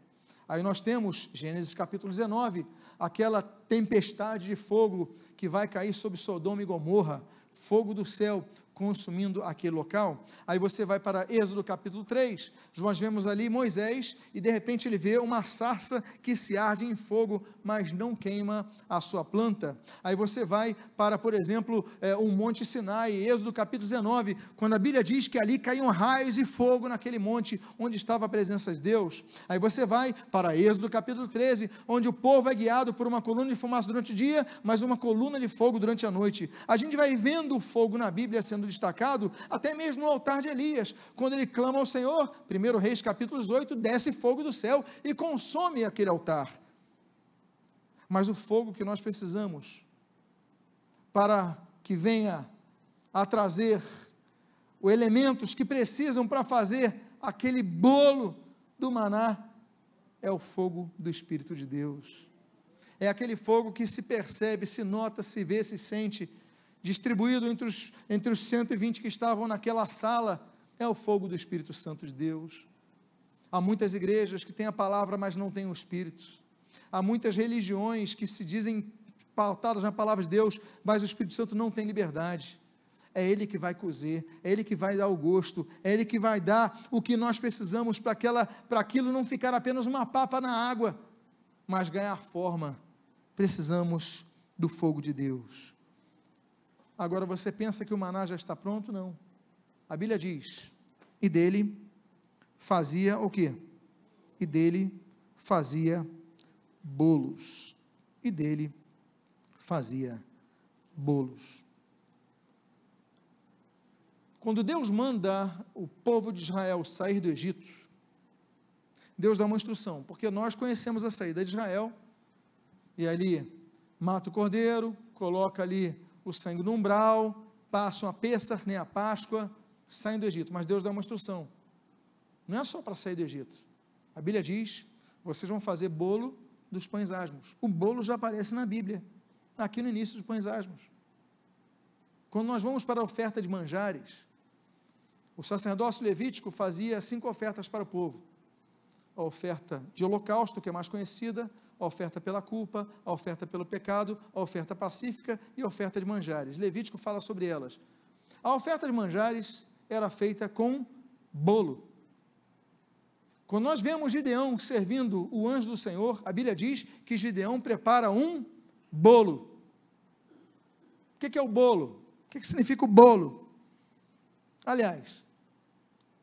Aí nós temos, Gênesis capítulo 19, aquela tempestade de fogo que vai cair sobre Sodoma e Gomorra, fogo do céu, consumindo aquele local. Aí você vai para Êxodo capítulo 3, nós vemos ali Moisés e de repente ele vê uma sarça que se arde em fogo, mas não queima a sua planta. Aí você vai para, por exemplo, é, um monte Sinai, Êxodo capítulo 19, quando a Bíblia diz que ali caíam raios e fogo naquele monte onde estava a presença de Deus. Aí você vai para Êxodo capítulo 13, onde o povo é guiado por uma coluna de fumaça durante o dia, mas uma coluna de fogo durante a noite. A gente vai vendo o fogo na Bíblia sendo destacado, até mesmo no altar de Elias, quando ele clama ao Senhor, 1 Reis capítulo 18, desce fogo do céu e consome aquele altar. Mas o fogo que nós precisamos para que venha a trazer os elementos que precisam para fazer aquele bolo do maná é o fogo do Espírito de Deus. É aquele fogo que se percebe, se nota, se vê, se sente distribuído entre os, entre os 120 que estavam naquela sala, é o fogo do Espírito Santo de Deus. Há muitas igrejas que têm a palavra, mas não têm o Espírito. Há muitas religiões que se dizem pautadas na palavra de Deus, mas o Espírito Santo não tem liberdade. É Ele que vai cozer, é Ele que vai dar o gosto, é Ele que vai dar o que nós precisamos para aquilo não ficar apenas uma papa na água, mas ganhar forma. Precisamos do fogo de Deus. Agora você pensa que o maná já está pronto? Não. A Bíblia diz: e dele fazia o quê? E dele fazia bolos. E dele fazia bolos. Quando Deus manda o povo de Israel sair do Egito, Deus dá uma instrução, porque nós conhecemos a saída de Israel, e ali mata o cordeiro, coloca ali o sangue no umbral, passam a Pêssar, nem a Páscoa, saem do Egito. Mas Deus dá uma instrução. Não é só para sair do Egito. A Bíblia diz: vocês vão fazer bolo dos pães asmos. O bolo já aparece na Bíblia, aqui no início dos pães asmos. Quando nós vamos para a oferta de manjares, o sacerdócio levítico fazia cinco ofertas para o povo. a oferta de holocausto, que é mais conhecida, a oferta pela culpa, a oferta pelo pecado, a oferta pacífica e a oferta de manjares. Levítico fala sobre elas. A oferta de manjares era feita com bolo. Quando nós vemos Gideão servindo o anjo do Senhor, a Bíblia diz que Gideão prepara um bolo. O que é o bolo? O que significa o bolo? Aliás,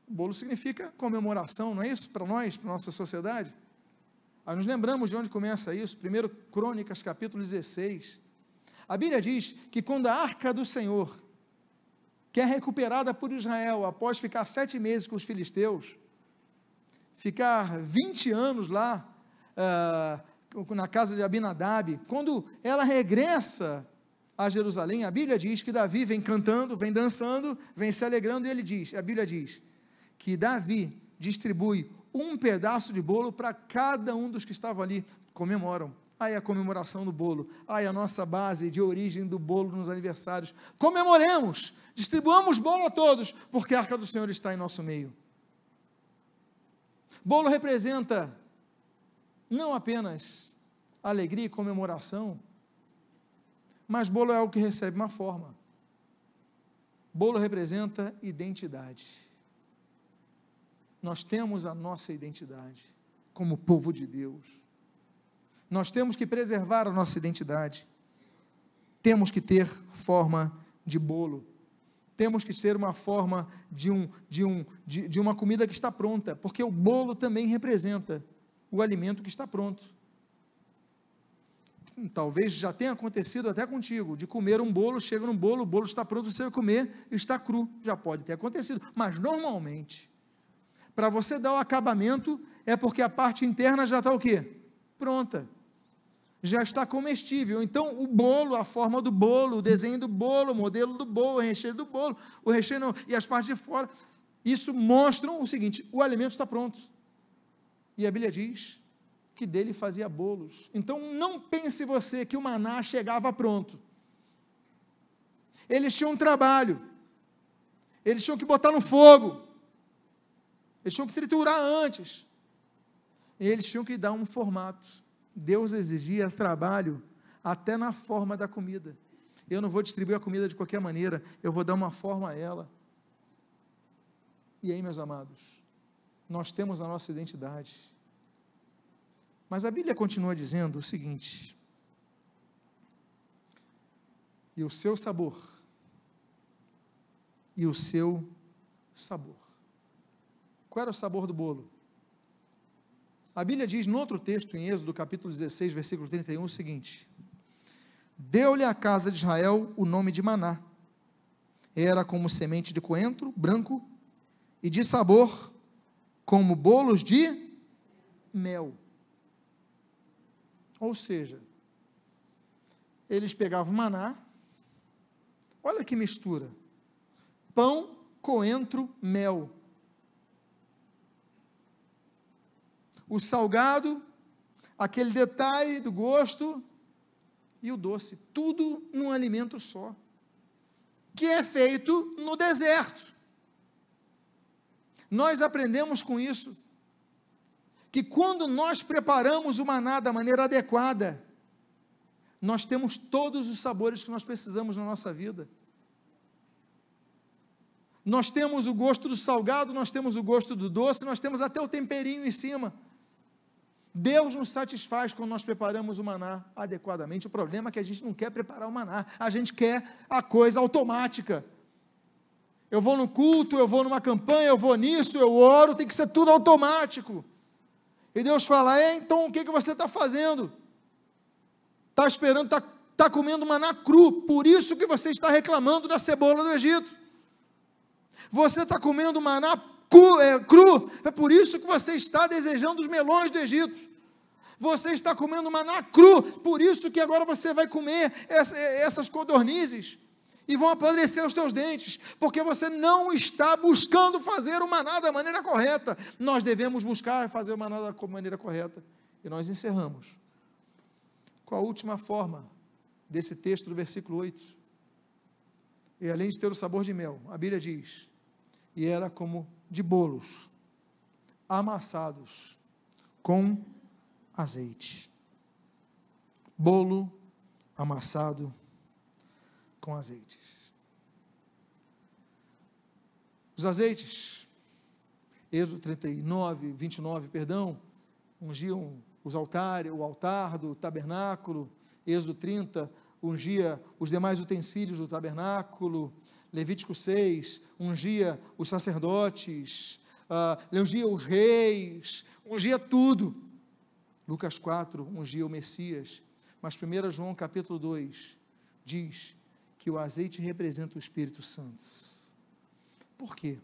bolo significa comemoração, não é isso para nós, para a nossa sociedade? Aí nos lembramos de onde começa isso, 1 Crônicas, capítulo 16. A Bíblia diz que quando a arca do Senhor, que é recuperada por Israel após ficar sete meses com os filisteus, ficar 20 anos lá, uh, na casa de Abinadab, quando ela regressa a Jerusalém, a Bíblia diz que Davi vem cantando, vem dançando, vem se alegrando, e ele diz, a Bíblia diz, que Davi distribui um pedaço de bolo para cada um dos que estavam ali, comemoram. Aí a comemoração do bolo, aí a nossa base de origem do bolo nos aniversários. Comemoremos, distribuamos bolo a todos, porque a arca do Senhor está em nosso meio. Bolo representa não apenas alegria e comemoração, mas bolo é algo que recebe uma forma. Bolo representa identidade nós temos a nossa identidade como povo de Deus. Nós temos que preservar a nossa identidade. Temos que ter forma de bolo. Temos que ser uma forma de, um, de, um, de, de uma comida que está pronta, porque o bolo também representa o alimento que está pronto. Talvez já tenha acontecido até contigo, de comer um bolo, chega num bolo, o bolo está pronto, você vai comer, está cru. Já pode ter acontecido, mas normalmente para você dar o acabamento, é porque a parte interna já está o quê? Pronta. Já está comestível. Então, o bolo, a forma do bolo, o desenho do bolo, o modelo do bolo, o recheio do bolo, o recheio não, e as partes de fora, isso mostram o seguinte: o alimento está pronto. E a Bíblia diz que dele fazia bolos. Então, não pense você que o maná chegava pronto. Eles tinham um trabalho. Eles tinham que botar no fogo. Eles tinham que triturar antes. E eles tinham que dar um formato. Deus exigia trabalho até na forma da comida. Eu não vou distribuir a comida de qualquer maneira, eu vou dar uma forma a ela. E aí, meus amados, nós temos a nossa identidade. Mas a Bíblia continua dizendo o seguinte: e o seu sabor, e o seu sabor. Qual era o sabor do bolo? A Bíblia diz no outro texto, em Êxodo capítulo 16, versículo 31, o seguinte: Deu-lhe a casa de Israel o nome de Maná. Era como semente de coentro branco e de sabor como bolos de mel. Ou seja, eles pegavam maná, olha que mistura: pão, coentro, mel. O salgado, aquele detalhe do gosto e o doce, tudo num alimento só, que é feito no deserto. Nós aprendemos com isso que quando nós preparamos o maná da maneira adequada, nós temos todos os sabores que nós precisamos na nossa vida. Nós temos o gosto do salgado, nós temos o gosto do doce, nós temos até o temperinho em cima. Deus nos satisfaz quando nós preparamos o maná adequadamente. O problema é que a gente não quer preparar o maná, a gente quer a coisa automática. Eu vou no culto, eu vou numa campanha, eu vou nisso, eu oro, tem que ser tudo automático. E Deus fala: é, então o que, que você está fazendo? Está esperando, está tá comendo maná cru, por isso que você está reclamando da cebola do Egito. Você está comendo maná cru, é, cru. É por isso que você está desejando os melões do Egito. Você está comendo maná cru, por isso que agora você vai comer essa, essas codornizes e vão apodrecer os teus dentes, porque você não está buscando fazer o maná da maneira correta. Nós devemos buscar fazer o maná da maneira correta. E nós encerramos com a última forma desse texto do versículo 8. E além de ter o sabor de mel, a Bíblia diz: e era como de bolos amassados com azeite. Bolo amassado com azeite. Os azeites, Êxodo 39, 29, perdão, ungiam os altares, o altar do tabernáculo, Êxodo 30, ungia os demais utensílios do tabernáculo, Levítico 6, ungia os sacerdotes, uh, ungia os reis, ungia tudo. Lucas 4, ungia o Messias. Mas 1 João capítulo 2 diz que o azeite representa o Espírito Santo. Por quê?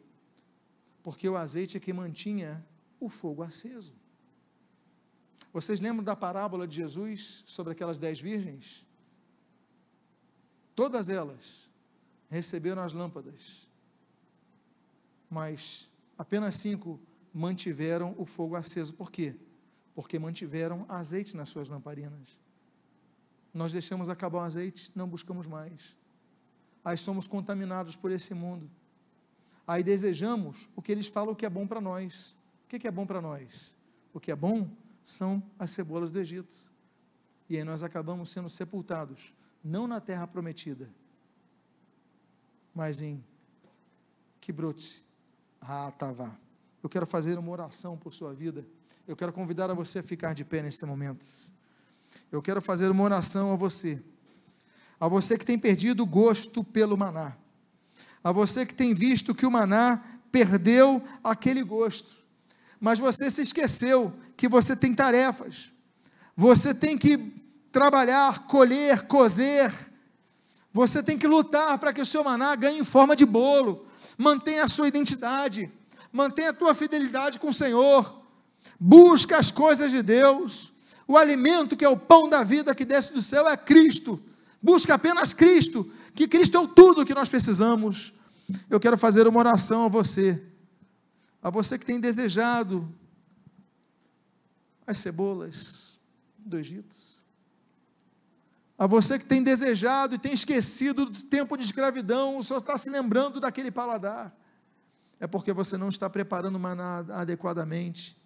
Porque o azeite é que mantinha o fogo aceso. Vocês lembram da parábola de Jesus sobre aquelas dez virgens? Todas elas receberam as lâmpadas, mas apenas cinco mantiveram o fogo aceso. Por quê? Porque mantiveram azeite nas suas lamparinas. Nós deixamos acabar o azeite, não buscamos mais. Aí somos contaminados por esse mundo. Aí desejamos o que eles falam que é bom para nós. O que é bom para nós? O que é bom são as cebolas do Egito. E aí nós acabamos sendo sepultados, não na terra prometida, mas em Kibrote, Hatavá. Eu quero fazer uma oração por sua vida. Eu quero convidar a você a ficar de pé nesse momento. Eu quero fazer uma oração a você. A você que tem perdido o gosto pelo maná. A você que tem visto que o maná perdeu aquele gosto. Mas você se esqueceu que você tem tarefas. Você tem que trabalhar, colher, cozer. Você tem que lutar para que o seu maná ganhe em forma de bolo. Mantenha a sua identidade. Mantenha a tua fidelidade com o Senhor. Busca as coisas de Deus. O alimento que é o pão da vida que desce do céu é Cristo. Busca apenas Cristo, que Cristo é o tudo que nós precisamos. Eu quero fazer uma oração a você, a você que tem desejado as cebolas do Egito. A você que tem desejado e tem esquecido do tempo de escravidão, Senhor está se lembrando daquele paladar. É porque você não está preparando maná adequadamente.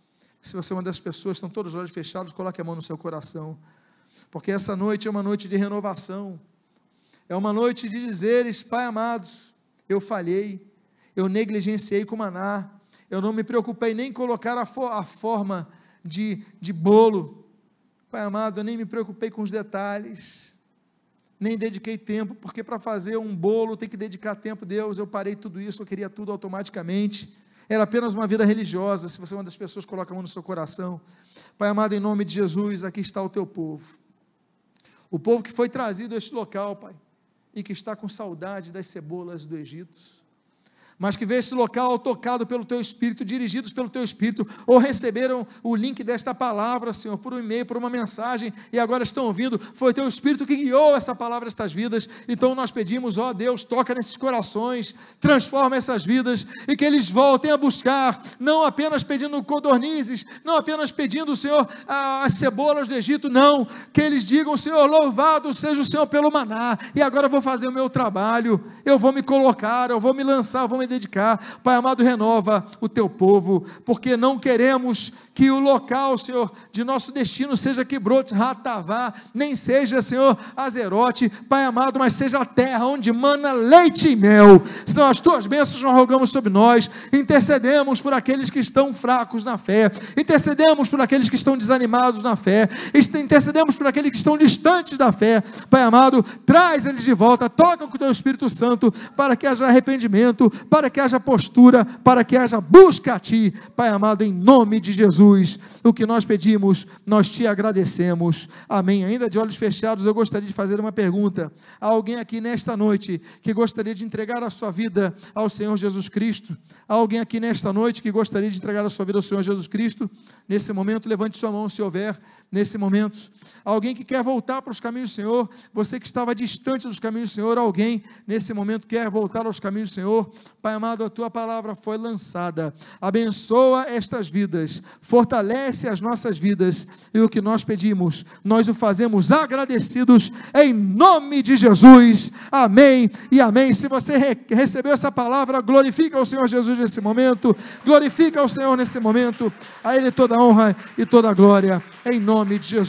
Se você é uma das pessoas, estão todos os olhos fechados, coloque a mão no seu coração. Porque essa noite é uma noite de renovação. É uma noite de dizeres, Pai amado, eu falhei, eu negligenciei com maná, eu não me preocupei nem em colocar a, a forma de, de bolo. Pai amado, eu nem me preocupei com os detalhes, nem dediquei tempo, porque para fazer um bolo tem que dedicar tempo. Deus, eu parei tudo isso, eu queria tudo automaticamente. Era apenas uma vida religiosa. Se você é uma das pessoas, coloca a mão no seu coração. Pai amado, em nome de Jesus, aqui está o teu povo. O povo que foi trazido a este local, Pai, e que está com saudade das cebolas do Egito mas que vê esse local tocado pelo teu Espírito, dirigidos pelo teu Espírito, ou receberam o link desta palavra, Senhor, por um e-mail, por uma mensagem, e agora estão ouvindo, foi teu Espírito que guiou essa palavra, estas vidas, então nós pedimos, ó Deus, toca nesses corações, transforma essas vidas, e que eles voltem a buscar, não apenas pedindo codornizes, não apenas pedindo, Senhor, as cebolas do Egito, não, que eles digam, Senhor, louvado seja o Senhor pelo maná, e agora eu vou fazer o meu trabalho, eu vou me colocar, eu vou me lançar, eu vou me dedicar. Pai amado, renova o teu povo, porque não queremos que o local, Senhor, de nosso destino seja Quibrote, Ratavá, nem seja, Senhor, Azerote, Pai amado, mas seja a terra onde mana leite e mel. São as tuas bênçãos, nós rogamos sobre nós. Intercedemos por aqueles que estão fracos na fé, intercedemos por aqueles que estão desanimados na fé, intercedemos por aqueles que estão distantes da fé. Pai amado, traz eles de volta, toca com o teu Espírito Santo para que haja arrependimento, para que haja postura, para que haja busca a ti, Pai amado, em nome de. Jesus, o que nós pedimos, nós te agradecemos. Amém. Ainda de olhos fechados, eu gostaria de fazer uma pergunta. Há alguém aqui nesta noite que gostaria de entregar a sua vida ao Senhor Jesus Cristo? Há alguém aqui nesta noite que gostaria de entregar a sua vida ao Senhor Jesus Cristo? Nesse momento, levante sua mão se houver nesse momento. Alguém que quer voltar para os caminhos do Senhor, você que estava distante dos caminhos do Senhor, alguém nesse momento quer voltar aos caminhos do Senhor. Pai amado, a tua palavra foi lançada. Abençoa estas vidas, fortalece as nossas vidas e o que nós pedimos, nós o fazemos agradecidos em nome de Jesus. Amém e amém. Se você re recebeu essa palavra, glorifica o Senhor Jesus nesse momento, glorifica o Senhor nesse momento. A Ele toda honra e toda glória, em nome de Jesus.